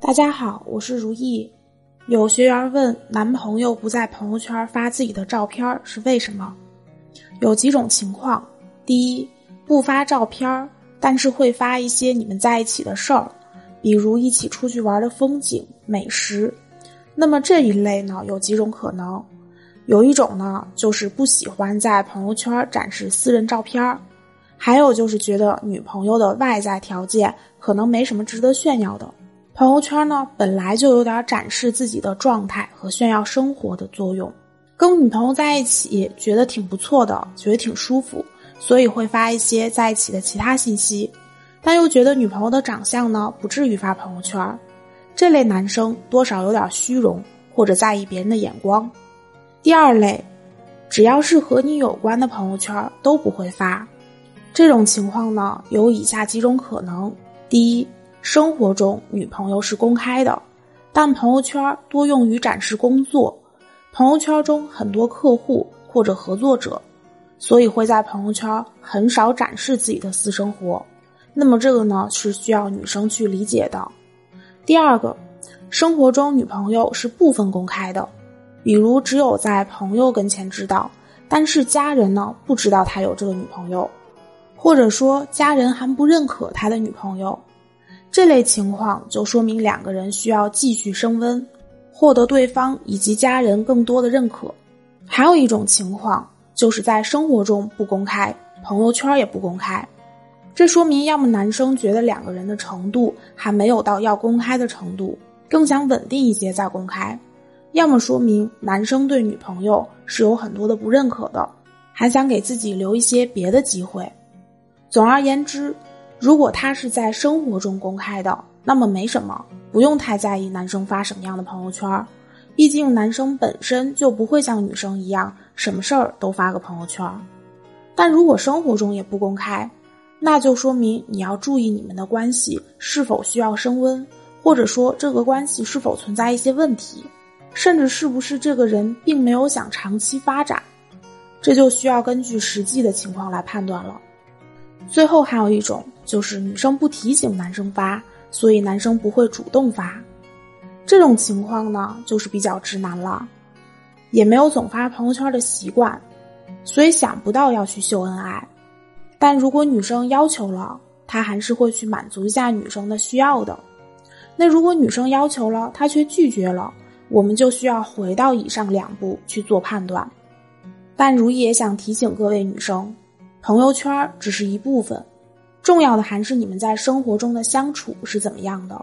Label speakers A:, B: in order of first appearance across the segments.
A: 大家好，我是如意。有学员问，男朋友不在朋友圈发自己的照片是为什么？有几种情况：第一，不发照片，但是会发一些你们在一起的事儿，比如一起出去玩的风景、美食。那么这一类呢，有几种可能。有一种呢，就是不喜欢在朋友圈展示私人照片；还有就是觉得女朋友的外在条件可能没什么值得炫耀的。朋友圈呢，本来就有点展示自己的状态和炫耀生活的作用。跟女朋友在一起，觉得挺不错的，觉得挺舒服，所以会发一些在一起的其他信息。但又觉得女朋友的长相呢，不至于发朋友圈。这类男生多少有点虚荣，或者在意别人的眼光。第二类，只要是和你有关的朋友圈都不会发。这种情况呢，有以下几种可能：第一，生活中女朋友是公开的，但朋友圈多用于展示工作，朋友圈中很多客户或者合作者，所以会在朋友圈很少展示自己的私生活。那么这个呢是需要女生去理解的。第二个，生活中女朋友是部分公开的，比如只有在朋友跟前知道，但是家人呢不知道他有这个女朋友，或者说家人还不认可他的女朋友。这类情况就说明两个人需要继续升温，获得对方以及家人更多的认可。还有一种情况就是在生活中不公开，朋友圈也不公开，这说明要么男生觉得两个人的程度还没有到要公开的程度，更想稳定一些再公开；要么说明男生对女朋友是有很多的不认可的，还想给自己留一些别的机会。总而言之。如果他是在生活中公开的，那么没什么，不用太在意男生发什么样的朋友圈，毕竟男生本身就不会像女生一样什么事儿都发个朋友圈。但如果生活中也不公开，那就说明你要注意你们的关系是否需要升温，或者说这个关系是否存在一些问题，甚至是不是这个人并没有想长期发展，这就需要根据实际的情况来判断了。最后还有一种。就是女生不提醒男生发，所以男生不会主动发。这种情况呢，就是比较直男了，也没有总发朋友圈的习惯，所以想不到要去秀恩爱。但如果女生要求了，他还是会去满足一下女生的需要的。那如果女生要求了，他却拒绝了，我们就需要回到以上两步去做判断。但如意也想提醒各位女生，朋友圈只是一部分。重要的还是你们在生活中的相处是怎么样的，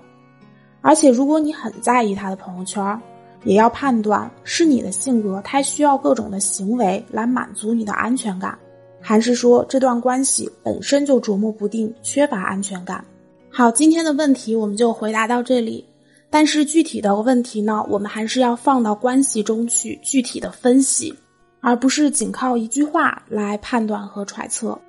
A: 而且如果你很在意他的朋友圈，也要判断是你的性格太需要各种的行为来满足你的安全感，还是说这段关系本身就琢磨不定，缺乏安全感。好，今天的问题我们就回答到这里，但是具体的问题呢，我们还是要放到关系中去具体的分析，而不是仅靠一句话来判断和揣测。